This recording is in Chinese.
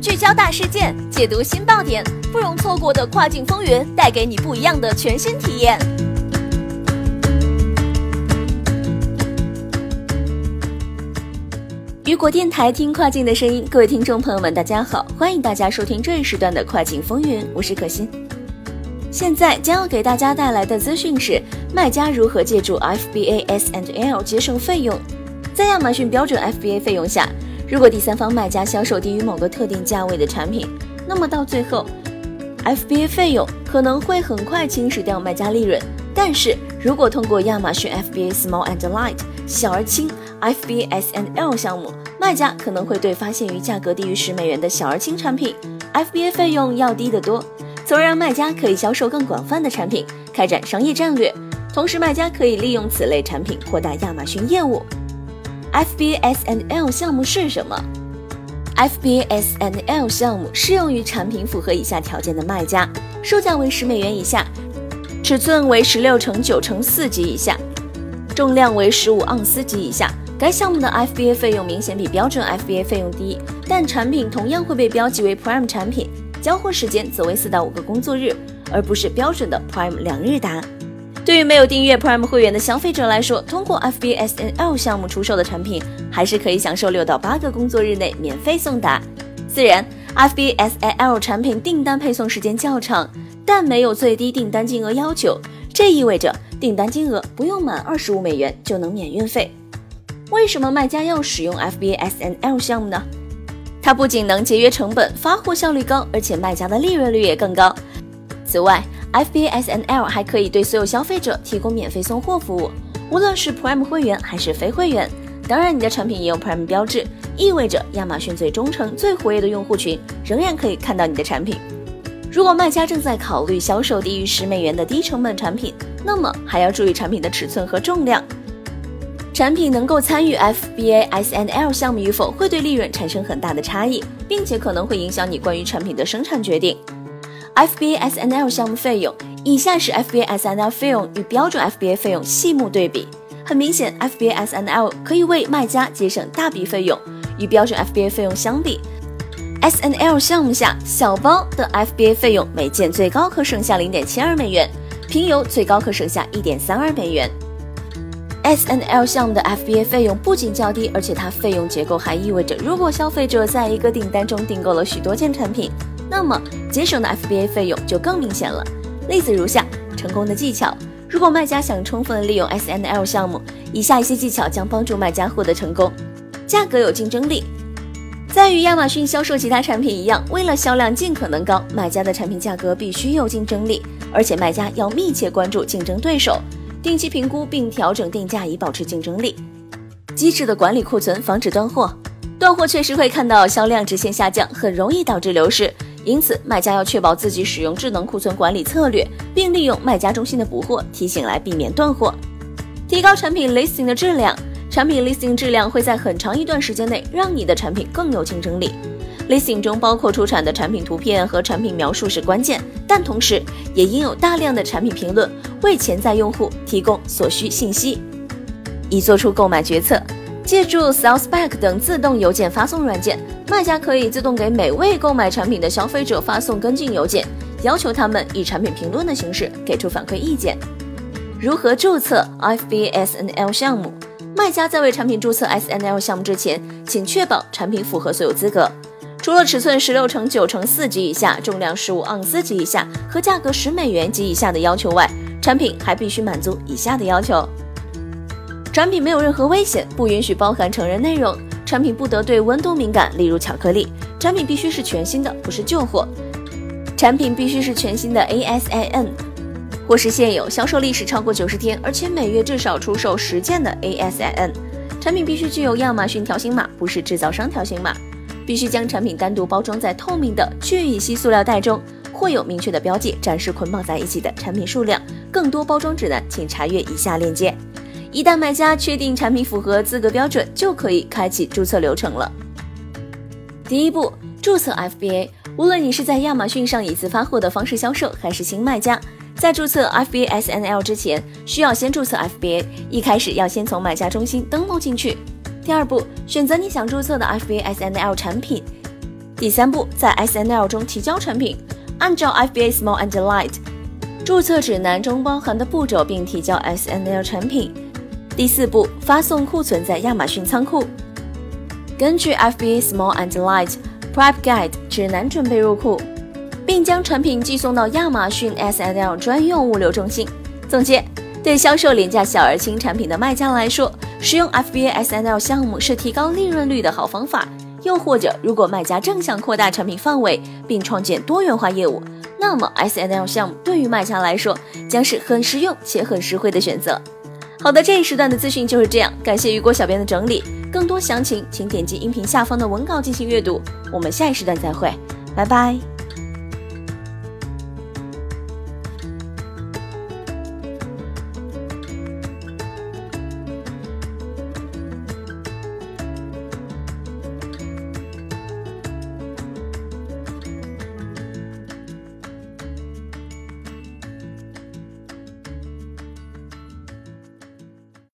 聚焦大事件，解读新爆点，不容错过的跨境风云，带给你不一样的全新体验。雨果电台听跨境的声音，各位听众朋友们，大家好，欢迎大家收听这一时段的跨境风云，我是可心。现在将要给大家带来的资讯是，卖家如何借助 FBA S and L 节省费用。在亚马逊标准 FBA 费用下，如果第三方卖家销售低于某个特定价位的产品，那么到最后，FBA 费用可能会很快侵蚀掉卖家利润。但是如果通过亚马逊 FBA Small and Light 小而轻 FBA S&L 项目，卖家可能会对发现于价格低于十美元的小而轻产品，FBA 费用要低得多，从而让卖家可以销售更广泛的产品，开展商业战略。同时，卖家可以利用此类产品扩大亚马逊业务。FBA S&L 项目是什么？FBA S&L 项目适用于产品符合以下条件的卖家，售价为十美元以下，尺寸为十六乘九乘四级以下，重量为十五盎司级以下。该项目的 FBA 费用明显比标准 FBA 费用低，但产品同样会被标记为 Prime 产品，交货时间则为四到五个工作日，而不是标准的 Prime 两日达。对于没有订阅 Prime 会员的消费者来说，通过 FBSNL 项目出售的产品，还是可以享受六到八个工作日内免费送达。虽然 FBSNL 产品订单配送时间较长，但没有最低订单金额要求，这意味着订单金额不用满二十五美元就能免运费。为什么卖家要使用 FBSNL 项目呢？它不仅能节约成本、发货效率高，而且卖家的利润率也更高。此外，FBA S&L 还可以对所有消费者提供免费送货服务，无论是 Prime 会员还是非会员。当然，你的产品也有 Prime 标志，意味着亚马逊最忠诚、最活跃的用户群仍然可以看到你的产品。如果卖家正在考虑销售低于十美元的低成本产品，那么还要注意产品的尺寸和重量。产品能够参与 FBA SNL 项目与否，会对利润产生很大的差异，并且可能会影响你关于产品的生产决定。FBA S&L 项目费用，以下是 FBA S&L 费用与标准 FBA 费用细目对比。很明显，FBA S&L 可以为卖家节省大笔费用，与标准 FBA 费用相比，SNL 项目下小包的 FBA 费用每件最高可省下零点七二美元，平邮最高可省下一点三二美元。SNL 项目的 FBA 费用不仅较低，而且它费用结构还意味着，如果消费者在一个订单中订购了许多件产品，那么节省的 FBA 费用就更明显了。例子如下：成功的技巧。如果卖家想充分利用 SNL 项目，以下一些技巧将帮助卖家获得成功。价格有竞争力。在与亚马逊销售其他产品一样，为了销量尽可能高，卖家的产品价格必须有竞争力，而且卖家要密切关注竞争对手。定期评估并调整定价以保持竞争力，机智的管理库存，防止断货。断货确实会看到销量直线下降，很容易导致流失。因此，卖家要确保自己使用智能库存管理策略，并利用卖家中心的补货提醒来避免断货。提高产品 listing 的质量，产品 listing 质量会在很长一段时间内让你的产品更有竞争力。listing 中包括出产的产品图片和产品描述是关键，但同时也应有大量的产品评论，为潜在用户提供所需信息，以做出购买决策。借助 SalesBack 等自动邮件发送软件，卖家可以自动给每位购买产品的消费者发送跟进邮件，要求他们以产品评论的形式给出反馈意见。如何注册 FBSNL 项目？卖家在为产品注册 SNL 项目之前，请确保产品符合所有资格。除了尺寸十六乘九乘四级以下、重量十五盎司级以下和价格十美元及以下的要求外，产品还必须满足以下的要求：产品没有任何危险，不允许包含成人内容；产品不得对温度敏感，例如巧克力；产品必须是全新的，不是旧货；产品必须是全新的 ASIN，或是现有销售历史超过九十天，而且每月至少出售十件的 ASIN；产品必须具有亚马逊条形码，不是制造商条形码。必须将产品单独包装在透明的聚乙烯塑料袋中，或有明确的标记展示捆绑在一起的产品数量。更多包装指南，请查阅以下链接。一旦卖家确定产品符合资格标准，就可以开启注册流程了。第一步，注册 FBA。无论你是在亚马逊上以自发货的方式销售，还是新卖家，在注册 FBA SNL 之前，需要先注册 FBA，一开始要先从买家中心登录进去。第二步，选择你想注册的 FBA SNL 产品。第三步，在 SNL 中提交产品，按照 FBA Small and Light 注册指南中包含的步骤，并提交 SNL 产品。第四步，发送库存在亚马逊仓库。根据 FBA Small and Light Prep Guide 指南准备入库，并将产品寄送到亚马逊 SNL 专用物流中心。总结：对销售廉价小而轻产品的卖家来说，使用 FBA SNL 项目是提高利润率的好方法。又或者，如果卖家正想扩大产品范围并创建多元化业务，那么 S N L 项目对于卖家来说将是很实用且很实惠的选择。好的，这一时段的资讯就是这样，感谢雨果小编的整理。更多详情请点击音频下方的文稿进行阅读。我们下一时段再会，拜拜。